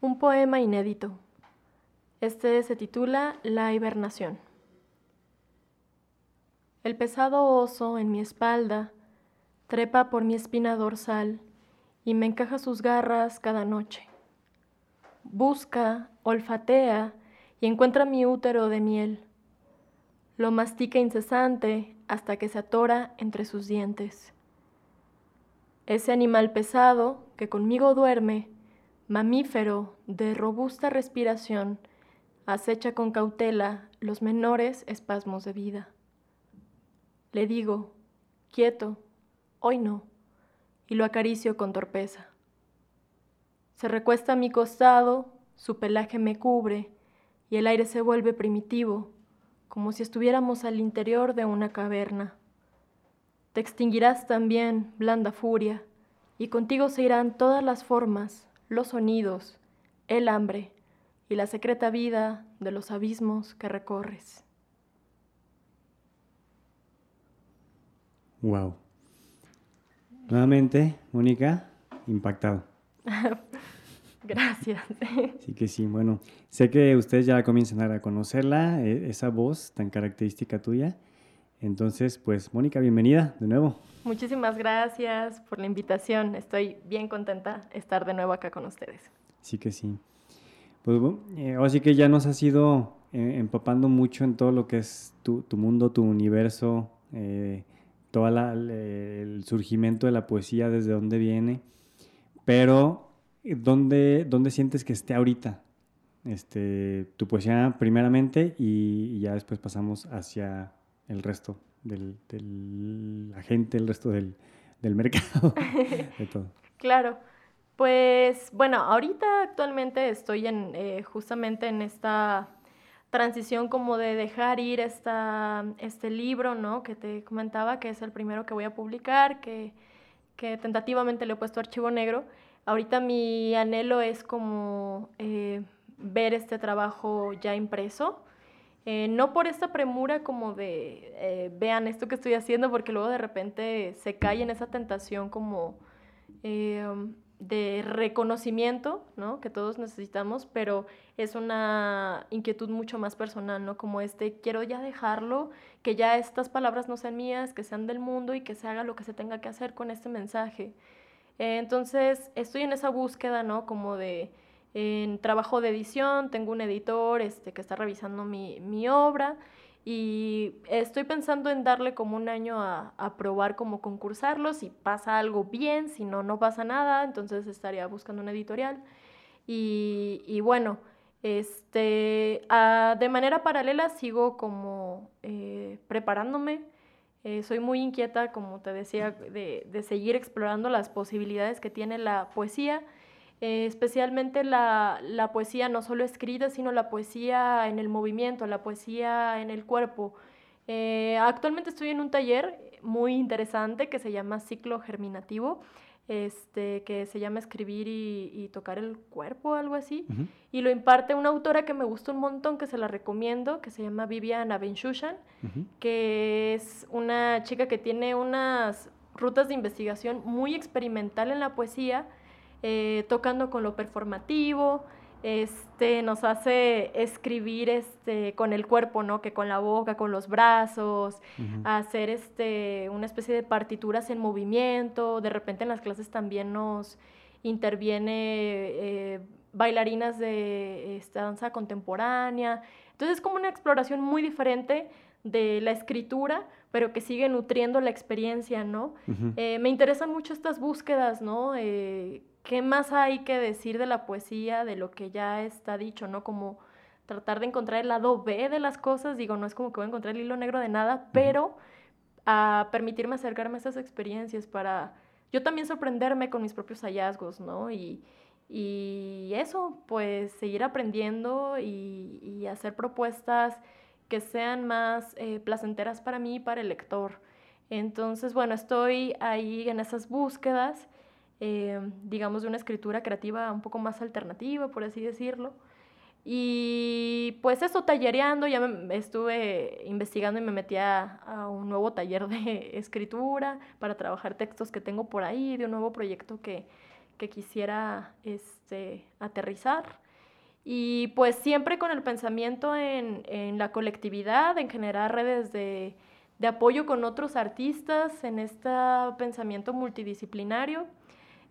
Un poema inédito. Este se titula La hibernación. El pesado oso en mi espalda trepa por mi espina dorsal y me encaja sus garras cada noche. Busca, olfatea y encuentra mi útero de miel. Lo mastica incesante hasta que se atora entre sus dientes. Ese animal pesado que conmigo duerme mamífero de robusta respiración, acecha con cautela los menores espasmos de vida. Le digo, quieto, hoy no, y lo acaricio con torpeza. Se recuesta a mi costado, su pelaje me cubre, y el aire se vuelve primitivo, como si estuviéramos al interior de una caverna. Te extinguirás también, blanda furia, y contigo se irán todas las formas, los sonidos, el hambre y la secreta vida de los abismos que recorres. Wow. Nuevamente, Mónica, impactado. Gracias. Sí que sí, bueno, sé que ustedes ya comienzan a conocerla, e, esa voz tan característica tuya. Entonces, pues, Mónica, bienvenida de nuevo. Muchísimas gracias por la invitación. Estoy bien contenta de estar de nuevo acá con ustedes. Sí que sí. Pues eh, ahora sí que ya nos has ido eh, empapando mucho en todo lo que es tu, mundo, tu universo, eh, todo el surgimiento de la poesía, desde dónde viene. Pero, ¿dónde, dónde sientes que esté ahorita? Este, tu poesía primeramente y ya después pasamos hacia el resto del, la gente, el resto del, mercado, de todo. Claro. Pues bueno, ahorita actualmente estoy en eh, justamente en esta transición como de dejar ir esta, este libro, ¿no? Que te comentaba, que es el primero que voy a publicar, que, tentativamente le he puesto archivo negro. Ahorita mi anhelo es como eh, ver este trabajo ya impreso eh, no por esta premura como de, eh, vean esto que estoy haciendo, porque luego de repente se cae en esa tentación como eh, de reconocimiento, ¿no? Que todos necesitamos, pero es una inquietud mucho más personal, ¿no? Como este, quiero ya dejarlo, que ya estas palabras no sean mías, que sean del mundo y que se haga lo que se tenga que hacer con este mensaje. entonces, estoy en esa búsqueda, ¿no? Como de en trabajo de edición, tengo un editor este, que está revisando mi, mi obra y estoy pensando en darle como un año a, a, probar cómo concursarlo, si pasa algo bien, si no, no pasa nada, entonces estaría buscando una editorial. Y, y bueno, este, de manera paralela sigo como eh, preparándome. Eh, soy muy inquieta, como te decía, de, de seguir explorando las posibilidades que tiene la poesía eh, especialmente la, poesía no solo escrita, sino la poesía en el movimiento, la poesía en el cuerpo. Eh, actualmente estoy en un taller muy interesante que se llama Ciclo Germinativo, este, que se llama Escribir y, Tocar el Cuerpo, algo así, y lo imparte una autora que me gusta un montón, que se la recomiendo, que se llama Viviana Benchushan, que es una chica que tiene unas rutas de investigación muy experimental en la poesía, eh, tocando con lo performativo, este, nos hace escribir este, con el cuerpo, ¿no? Que con la boca, con los brazos, hacer este, una especie de partituras en movimiento. De repente en las clases también nos interviene eh, bailarinas de esta danza contemporánea. Entonces es como una exploración muy diferente de la escritura, pero que sigue nutriendo la experiencia, ¿no? Eh, me interesan mucho estas búsquedas, ¿no? ¿Qué más hay que decir de la poesía, de lo que ya está dicho, ¿no? Como tratar de encontrar el lado B de las cosas, digo, no es como que voy a encontrar el hilo negro de nada, pero a permitirme acercarme a esas experiencias para yo también sorprenderme con mis propios hallazgos, ¿no? Y, eso, pues seguir aprendiendo y, hacer propuestas que sean más eh, placenteras para mí y para el lector. Entonces, bueno, estoy ahí en esas búsquedas eh, digamos, de una escritura creativa un poco más alternativa, por así decirlo. Y pues eso, tallereando, ya estuve investigando y me metí a, un nuevo taller de escritura para trabajar textos que tengo por ahí, de un nuevo proyecto que, que quisiera este, aterrizar. Y pues siempre con el pensamiento en, en la colectividad, en generar redes de, de, apoyo con otros artistas, en este pensamiento multidisciplinario.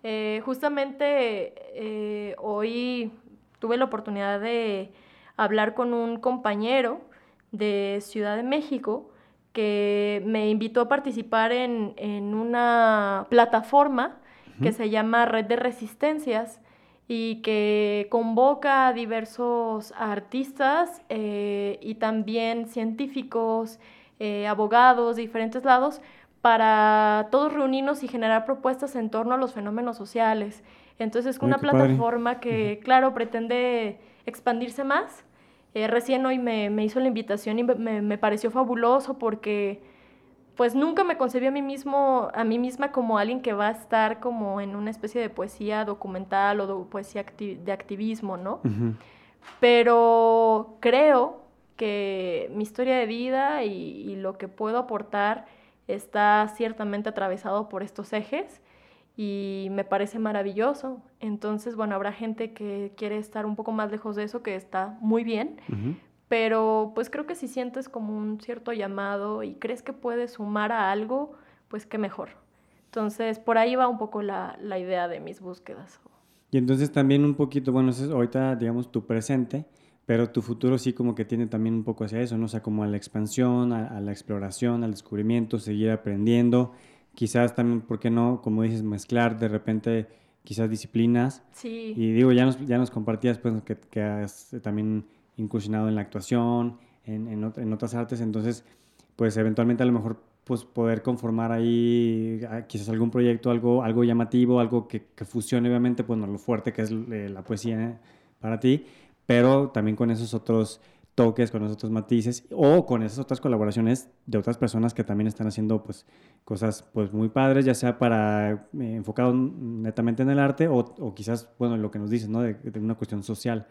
Eh, justamente eh, hoy tuve la oportunidad de hablar con un compañero de Ciudad de México que me invitó a participar en, en una plataforma que se llama Red de Resistencias y que convoca a diversos artistas eh, y también científicos, abogados de diferentes lados para todos reunirnos y generar propuestas en torno a los fenómenos sociales. Entonces es una plataforma que, claro, pretende expandirse más. Eh, recién hoy me, me, hizo la invitación y me, me pareció fabuloso porque pues nunca me concebí a mí mismo, a mí misma como alguien que va a estar como en una especie de poesía documental o de poesía de activismo, ¿no? Pero creo que mi historia de vida y, lo que puedo aportar está ciertamente atravesado por estos ejes y me parece maravilloso. Entonces, bueno, habrá gente que quiere estar un poco más lejos de eso, que está muy bien, pero pues creo que si sientes como un cierto llamado y crees que puedes sumar a algo, pues qué mejor. Entonces, por ahí va un poco la, la idea de mis búsquedas. Y entonces también un poquito, bueno, es ahorita digamos tu presente, pero tu futuro sí como que tiene también un poco hacia eso, ¿no? O sea, como a la expansión, a, la exploración, al descubrimiento, seguir aprendiendo, quizás también, ¿por qué no? Como dices, mezclar de repente quizás disciplinas. Sí. Y digo, ya nos, ya nos compartías pues que, que has también incursionado en la actuación, en, en, otras artes, entonces, pues eventualmente a lo mejor pues poder conformar ahí ah, quizás algún proyecto, algo, algo llamativo, algo que, que fusione obviamente, pues lo fuerte que es eh, la poesía para ti, pero también con esos otros toques, con esos otros matices o con esas otras colaboraciones de otras personas que también están haciendo pues cosas pues muy padres, ya sea para eh, enfocado netamente en el arte o, o, quizás, bueno, lo que nos dices, ¿no? De, de una cuestión social.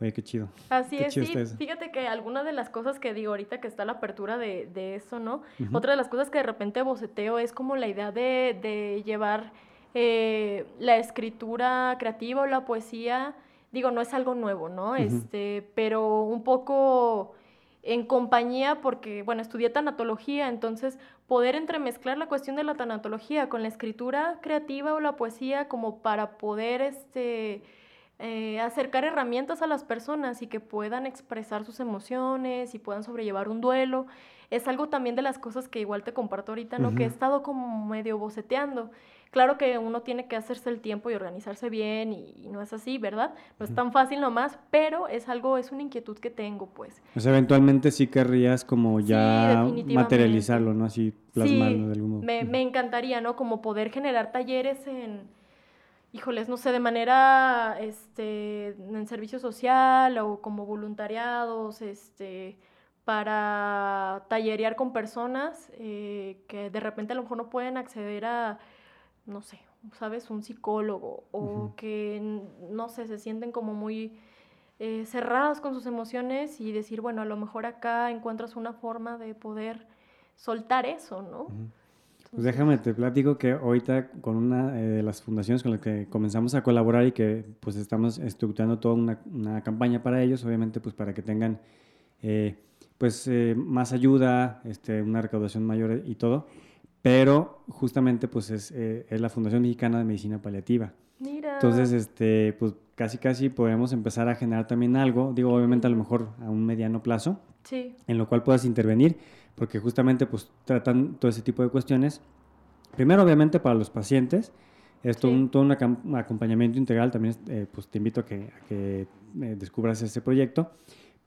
Oye, qué chido. Así es, sí. Fíjate que alguna de las cosas que digo ahorita que está la apertura de, de eso, ¿no? Otra de las cosas que de repente boceteo es como la idea de, de llevar eh, la escritura creativa o la poesía, digo, no es algo nuevo, ¿no? este, pero un poco en compañía porque, bueno, estudié tanatología, entonces poder entremezclar la cuestión de la tanatología con la escritura creativa o la poesía como para poder, este eh, acercar herramientas a las personas y que puedan expresar sus emociones y puedan sobrellevar un duelo. Es algo también de las cosas que igual te comparto ahorita, ¿no? Que he estado como medio boceteando. Claro que uno tiene que hacerse el tiempo y organizarse bien y, no es así, ¿verdad? No es tan fácil nomás, pero es algo, es una inquietud que tengo, pues. Sea, eventualmente sí querrías como ya materializarlo, ¿no? Así plasmarlo de algún modo. Me, me encantaría, ¿no? Como poder generar talleres en híjoles, no sé, de manera, este, en servicio social o como voluntariados, este, para tallerear con personas eh, que de repente a lo mejor no pueden acceder a, no sé, ¿sabes? Un psicólogo o que, no sé, se sienten como muy eh, cerradas con sus emociones y decir, bueno, a lo mejor acá encuentras una forma de poder soltar eso, ¿no? Pues déjame, te platico que ahorita con una eh, de las fundaciones con las que comenzamos a colaborar y que pues estamos estructurando toda una, una campaña para ellos, obviamente pues para que tengan eh, pues eh, más ayuda, este, una recaudación mayor y todo, pero justamente pues es, es, la Fundación Mexicana de Medicina Paliativa. Mira. Entonces, este, pues casi casi podemos empezar a generar también algo, digo obviamente a lo mejor a un mediano plazo, sí. en lo cual puedas intervenir porque justamente pues tratan todo ese tipo de cuestiones. Primero, obviamente, para los pacientes, es todo, un, acompañamiento integral, también eh, pues te invito a que, que eh, descubras ese proyecto,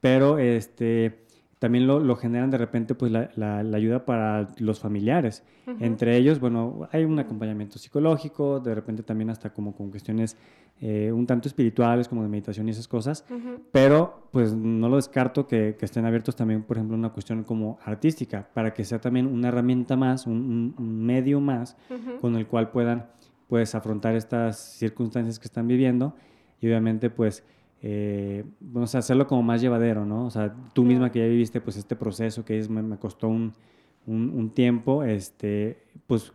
pero este, también lo, lo, generan de repente pues la, la, ayuda para los familiares. Entre ellos, bueno, hay un acompañamiento psicológico, de repente también hasta como con cuestiones eh, un tanto espirituales, como de meditación y esas cosas, pero pues no lo descarto que, que, estén abiertos también, por ejemplo, una cuestión como artística, para que sea también una herramienta más, un, un medio más con el cual puedan pues afrontar estas circunstancias que están viviendo. Y obviamente pues eh, vamos a hacerlo como más llevadero, ¿no? O sea, tú misma que ya viviste pues este proceso que es, me, me costó un, un, un, tiempo, este, pues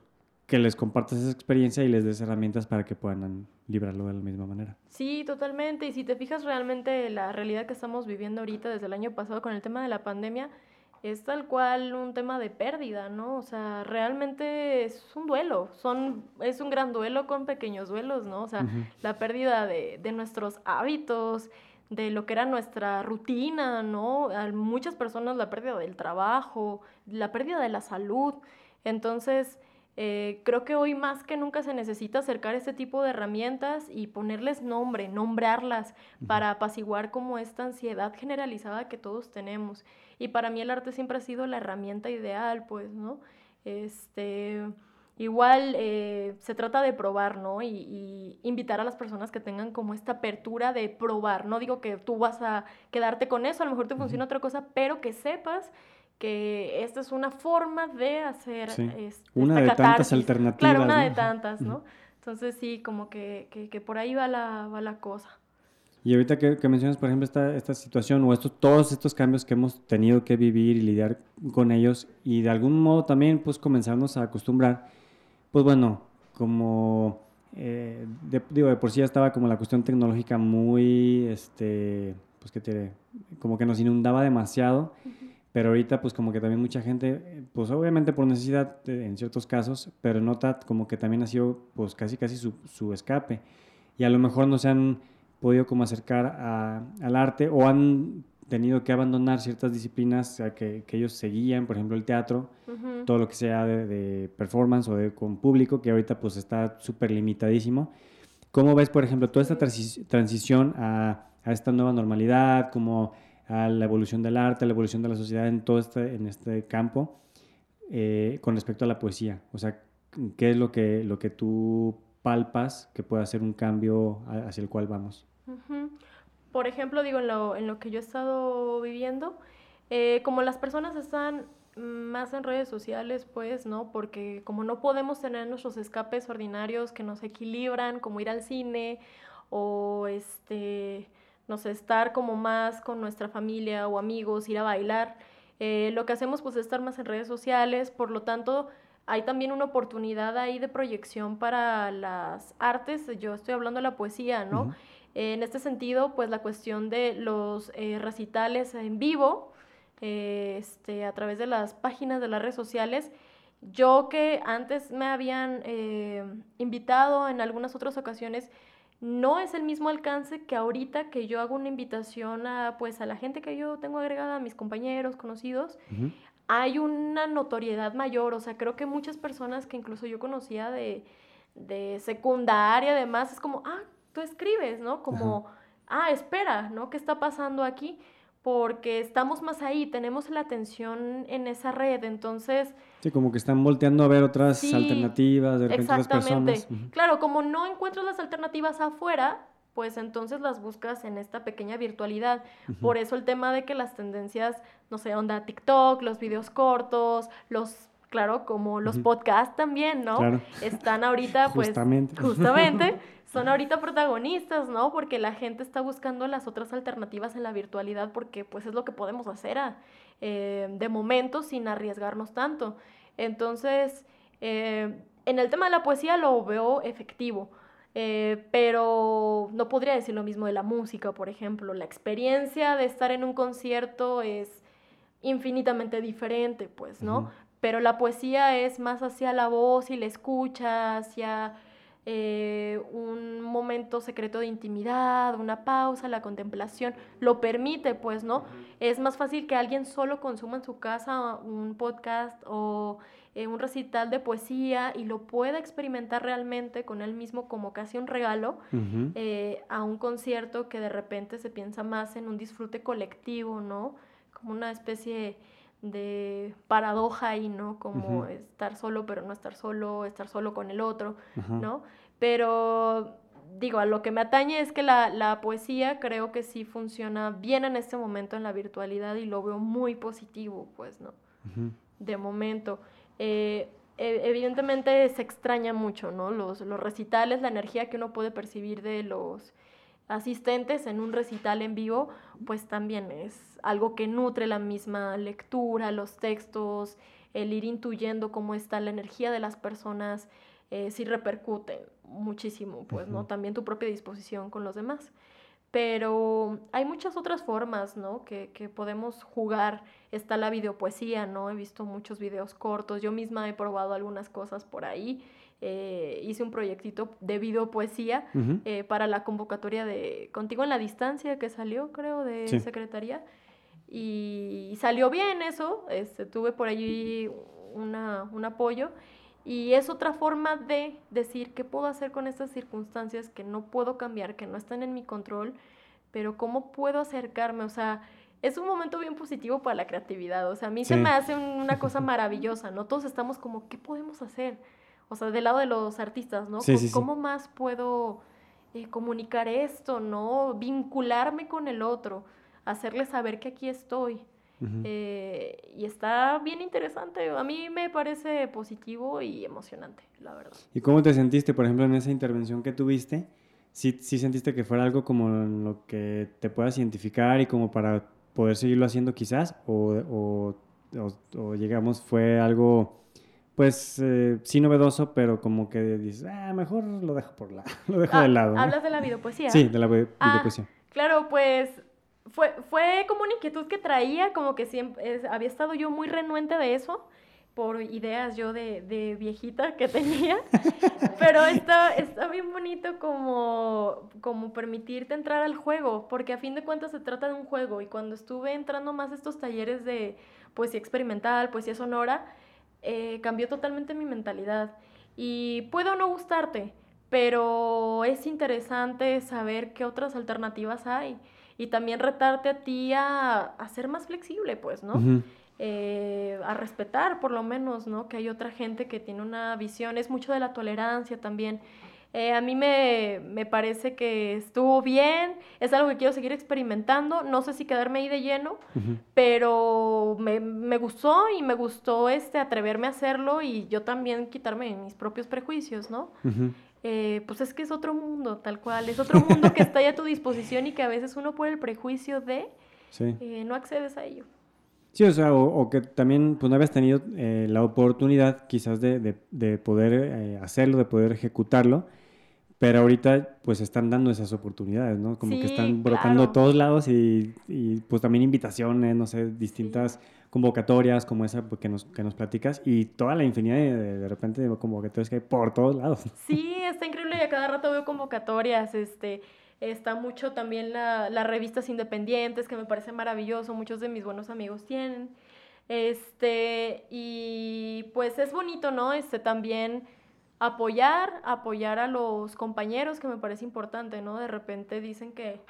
que les compartas esa experiencia y les des herramientas para que puedan librarlo de la misma manera. Sí, totalmente. Y si te fijas realmente la realidad que estamos viviendo ahorita desde el año pasado con el tema de la pandemia, es tal cual un tema de pérdida, ¿no? O sea, realmente es un duelo, son, es un gran duelo con pequeños duelos, ¿no? O sea, la pérdida de, de, nuestros hábitos, de lo que era nuestra rutina, ¿no? A muchas personas la pérdida del trabajo, la pérdida de la salud. Entonces, eh, creo que hoy más que nunca se necesita acercar este tipo de herramientas y ponerles nombre, nombrarlas para apaciguar como esta ansiedad generalizada que todos tenemos. Y para mí el arte siempre ha sido la herramienta ideal, pues, ¿no? Este, igual eh, se trata de probar, ¿no? Y, invitar a las personas que tengan como esta apertura de probar. No digo que tú vas a quedarte con eso, a lo mejor te funciona otra cosa, pero que sepas que esta es una forma de hacer una de tantas alternativas. Claro, una de tantas, ¿no? Entonces sí, como que, que, por ahí va la, va la cosa. Y ahorita que, que, mencionas, por ejemplo, esta, esta situación o estos, todos estos cambios que hemos tenido que vivir y lidiar con ellos y de algún modo también pues comenzarnos a acostumbrar, pues bueno, como eh, digo, de por sí ya estaba como la cuestión tecnológica muy, este, pues que te, como que nos inundaba demasiado. Pero ahorita pues como que también mucha gente, pues obviamente por necesidad en ciertos casos, pero nota como que también ha sido pues casi casi su, su escape. Y a lo mejor no se han podido como acercar a, al arte o han tenido que abandonar ciertas disciplinas que, que, ellos seguían, por ejemplo el teatro, todo lo que sea de, performance o de con público, que ahorita pues está súper limitadísimo. ¿Cómo ves, por ejemplo, toda esta transición a, a esta nueva normalidad, como a la evolución del arte, a la evolución de la sociedad en todo este, en este campo eh, con respecto a la poesía? O sea, ¿qué es lo que, lo que tú palpas que pueda hacer un cambio hacia el cual vamos? Por ejemplo, digo, en lo, en lo, que yo he estado viviendo, eh, como las personas están más en redes sociales, pues, ¿no? Porque como no podemos tener nuestros escapes ordinarios que nos equilibran, como ir al cine o este no sé, estar como más con nuestra familia o amigos, ir a bailar. Eh, lo que hacemos pues es estar más en redes sociales, por lo tanto hay también una oportunidad ahí de proyección para las artes, yo estoy hablando de la poesía, ¿no? en este sentido, pues la cuestión de los eh, recitales en vivo, eh, este, a través de las páginas de las redes sociales, yo que antes me habían invitado en algunas otras ocasiones, no es el mismo alcance que ahorita que yo hago una invitación a, pues, a la gente que yo tengo agregada, a mis compañeros, conocidos, hay una notoriedad mayor, o sea, creo que muchas personas que incluso yo conocía de, de secundaria, además, es como, ah, tú escribes, ¿no? Como, ah, espera, ¿no? ¿Qué está pasando aquí? Porque estamos más ahí, tenemos la atención en esa red, entonces... Sí, como que están volteando a ver otras alternativas, de repente exactamente. Claro, como no encuentras las alternativas afuera, pues entonces las buscas en esta pequeña virtualidad. Por eso el tema de que las tendencias, no sé, onda TikTok, los videos cortos, los claro, como los podcasts también, ¿no? Claro. Están ahorita, pues, justamente, justamente son ahorita protagonistas, ¿no? Porque la gente está buscando las otras alternativas en la virtualidad porque, pues, es lo que podemos hacer a, eh, de momento sin arriesgarnos tanto. Entonces, eh, en el tema de la poesía lo veo efectivo. Eh, pero no podría decir lo mismo de la música, por ejemplo. La experiencia de estar en un concierto es infinitamente diferente, pues, ¿no? pero la poesía es más hacia la voz y la escucha, hacia eh, un momento secreto de intimidad, una pausa, la contemplación, lo permite, pues, ¿no? Es más fácil que alguien solo consuma en su casa un podcast o eh, un recital de poesía y lo pueda experimentar realmente con él mismo como casi un regalo eh, a un concierto que de repente se piensa más en un disfrute colectivo, ¿no? Como una especie de paradoja ahí, ¿no? Como estar solo pero no estar solo, estar solo con el otro, ¿no? Pero digo, a lo que me atañe es que la, poesía creo que sí funciona bien en este momento en la virtualidad y lo veo muy positivo, pues, ¿no? De momento. Eh, e, evidentemente se extraña mucho, ¿no? Los, los recitales, la energía que uno puede percibir de los asistentes en un recital en vivo, pues también es algo que nutre la misma lectura, los textos, el ir intuyendo cómo está la energía de las personas, eh, sí repercute muchísimo, pues, ¿no? También tu propia disposición con los demás. Pero hay muchas otras formas, ¿no? Que, que, podemos jugar. Está la videopoesía, ¿no? He visto muchos videos cortos. Yo misma he probado algunas cosas por ahí. Eh, hice un proyectito de videopoesía eh, para la convocatoria de Contigo en la Distancia que salió, creo, de Secretaría. Y, salió bien eso. Este, tuve por allí una, un apoyo. Y es otra forma de decir qué puedo hacer con estas circunstancias que no puedo cambiar, que no están en mi control, pero cómo puedo acercarme, o sea, es un momento bien positivo para la creatividad, o sea, a mí se me hace una cosa maravillosa, ¿no? Todos estamos como, ¿qué podemos hacer? O sea, del lado de los artistas, ¿no? ¿Cómo más puedo eh, comunicar esto, ¿no? Vincularme con el otro, hacerle saber que aquí estoy. Eh, y está bien interesante. A mí me parece positivo y emocionante, la verdad. ¿Y cómo te sentiste, por ejemplo, en esa intervención que tuviste? ¿Sí, sí sentiste que fuera algo como lo que te puedas identificar y como para poder seguirlo haciendo quizás? ¿O, o, llegamos, fue algo, pues, eh, sí novedoso, pero como que dices, ah, mejor lo dejo por la, lo dejo de ah, lado. ¿Hablas de la videopoesía? Sí, de la ah, videopoesía. claro, pues fue, fue como una inquietud que traía, como que siempre había estado yo muy renuente de eso por ideas yo de, de viejita que tenía, pero está, está bien bonito como, como permitirte entrar al juego, porque a fin de cuentas se trata de un juego y cuando estuve entrando más a estos talleres de poesía experimental, poesía sonora, eh, cambió totalmente mi mentalidad y puedo no gustarte, pero es interesante saber qué otras alternativas hay y también retarte a ti a, ser más flexible, pues, ¿no? Eh, a respetar por lo menos, ¿no? Que hay otra gente que tiene una visión, es mucho de la tolerancia también. Eh, a mí me, me, parece que estuvo bien, es algo que quiero seguir experimentando, no sé si quedarme ahí de lleno, pero me, me, gustó y me gustó este atreverme a hacerlo y yo también quitarme mis propios prejuicios, ¿no? Eh, pues es que es otro mundo, tal cual, es otro mundo que está ahí a tu disposición y que a veces uno por el prejuicio de eh, no accedes a ello. Sí, o sea, o, que también pues no habías tenido eh, la oportunidad quizás de, de, poder hacerlo, de poder ejecutarlo, pero ahorita pues están dando esas oportunidades, ¿no? Como que están brotando a todos lados y, y, pues también invitaciones, no sé, distintas convocatorias como esa pues, que nos, que nos platicas y toda la infinidad de, de repente de convocatorias que hay por todos lados. Sí, está increíble y a cada rato veo convocatorias, este, está mucho también la, las revistas independientes que me parece maravilloso, muchos de mis buenos amigos tienen, este, y pues es bonito, ¿no? Este, también apoyar, apoyar a los compañeros que me parece importante, ¿no? De repente dicen que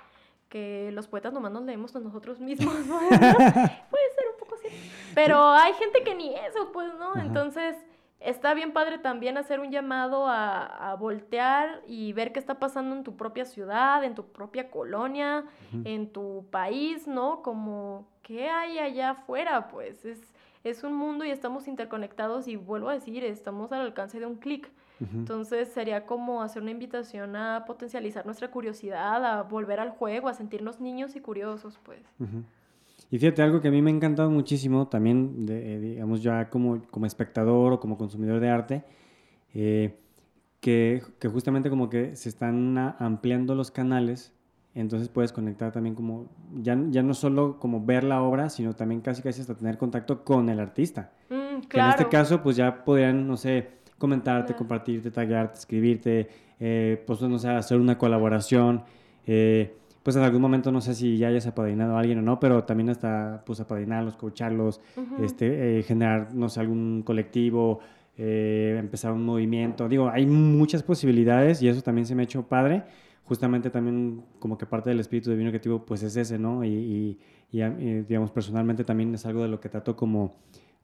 que los poetas nomás nos leemos a nosotros mismos, ¿no? Puede ser un poco así. Pero hay gente que ni eso, pues, ¿no? Entonces, está bien padre también hacer un llamado a, voltear y ver qué está pasando en tu propia ciudad, en tu propia colonia, en tu país, ¿no? Como, ¿qué hay allá afuera? Pues es, es un mundo y estamos interconectados y vuelvo a decir, estamos al alcance de un clic. Entonces sería como hacer una invitación a potencializar nuestra curiosidad, a volver al juego, a sentirnos niños y curiosos, pues. Y fíjate, algo que a mí me ha encantado muchísimo, también, eh, digamos, ya como, como espectador o como consumidor de arte, eh, que, que, justamente como que se están ampliando los canales, entonces puedes conectar también como, ya, ya no solo como ver la obra, sino también casi casi hasta tener contacto con el artista. Mm, que en este caso, pues ya podrían, no sé, comentarte, compartirte, taguearte, escribirte, eh, pues no sé, hacer una colaboración. Eh, pues en algún momento no sé si ya hayas apadrinado a alguien o no, pero también hasta pues apadrinarlos, coacharlos, este, eh, generar, no sé, algún colectivo, empezar un movimiento. Digo, hay muchas posibilidades y eso también se me ha hecho padre. Justamente también como que parte del espíritu divino creativo pues es ese, ¿no? Y, y, y digamos, personalmente también es algo de lo que trato como,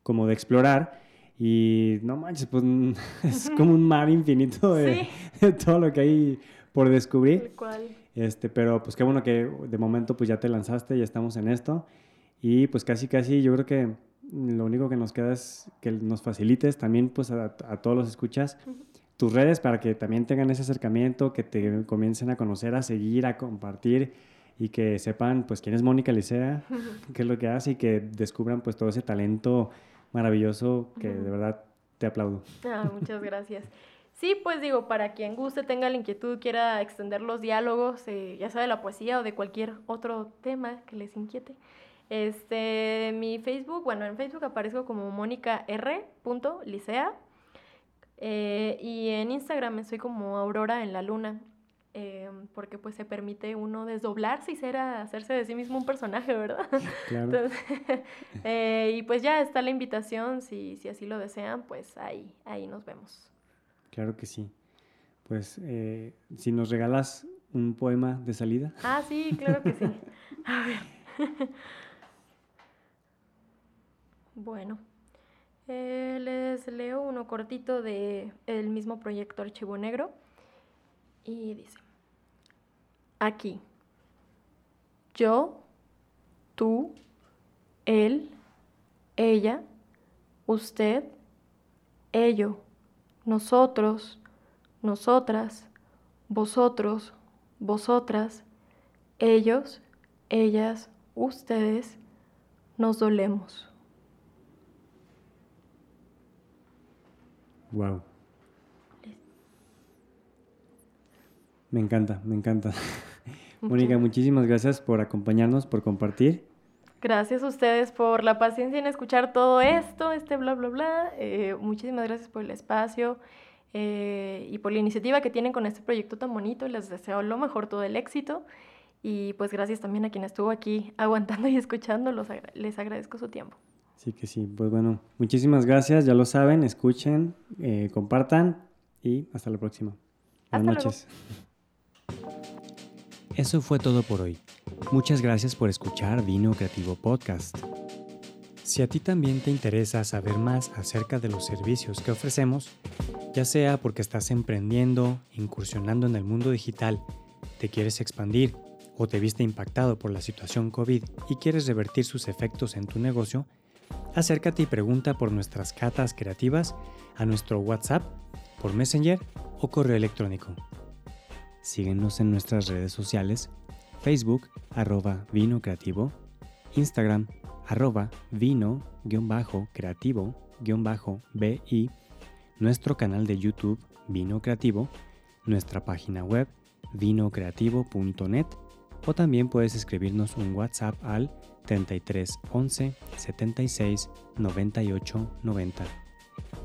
como de explorar. Y no manches, pues es como un mar infinito de, todo lo que hay por descubrir. Este, pero pues qué bueno que de momento pues ya te lanzaste, ya estamos en esto. Y pues casi casi yo creo que lo único que nos queda es que nos facilites también pues a, todos los escuchas tus redes para que también tengan ese acercamiento, que te comiencen a conocer, a seguir, a compartir y que sepan pues quién es Mónica Licea, qué es lo que hace y que descubran pues todo ese talento maravilloso que de verdad te aplaudo. Ah, muchas gracias. Sí, pues digo, para quien guste, tenga la inquietud, quiera extender los diálogos, eh, ya sea de la poesía o de cualquier otro tema que les inquiete. Este, mi Facebook, bueno, en Facebook aparezco como Mónica R. Licea. Eh, y en Instagram estoy como Aurora en la Luna. Eh, porque pues se permite uno desdoblarse y ser hacerse de sí mismo un personaje, ¿verdad? Claro. y pues ya está la invitación, si, si así lo desean, pues ahí, ahí nos vemos. Claro que sí. Pues eh, si nos regalas un poema de salida. Ah, sí, claro que sí. A ver. bueno, eh, les leo uno cortito de el mismo proyecto Archivo Negro y dice, aquí, yo, tú, él, ella, usted, ello nosotros, nosotras, vosotros, vosotras, ellos, ellas, ustedes, nos dolemos. Wow. Me encanta, me encanta. Mónica, muchísimas gracias por acompañarnos, por compartir. Gracias a ustedes por la paciencia en escuchar todo esto, este bla, bla, bla. Eh, muchísimas gracias por el espacio eh, y por la iniciativa que tienen con este proyecto tan bonito. Les deseo lo mejor, todo el éxito. Y pues gracias también a quien estuvo aquí aguantando y escuchando. les agradezco su tiempo. Sí que sí. Pues bueno, muchísimas gracias. Ya lo saben, escuchen, eh, compartan y hasta la próxima. Buenas noches. Eso fue todo por hoy. Muchas gracias por escuchar Vino Creativo Podcast. Si a ti también te interesa saber más acerca de los servicios que ofrecemos, ya sea porque estás emprendiendo, incursionando en el mundo digital, te quieres expandir o te viste impactado por la situación COVID y quieres revertir sus efectos en tu negocio, acércate y pregunta por nuestras catas creativas a nuestro WhatsApp, por Messenger o correo electrónico. Síguenos en nuestras redes sociales Facebook arroba vino creativo, Instagram arroba vino-creativo-bi, nuestro canal de YouTube Vino Creativo, nuestra página web vinocreativo.net o también puedes escribirnos un WhatsApp al 33 11 76 98 90.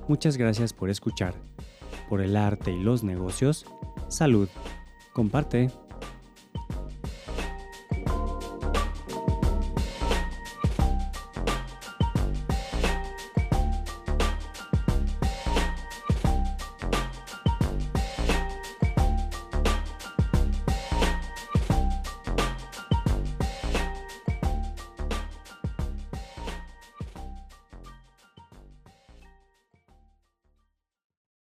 Muchas gracias por escuchar. Por el arte y los negocios, salud. Comparte.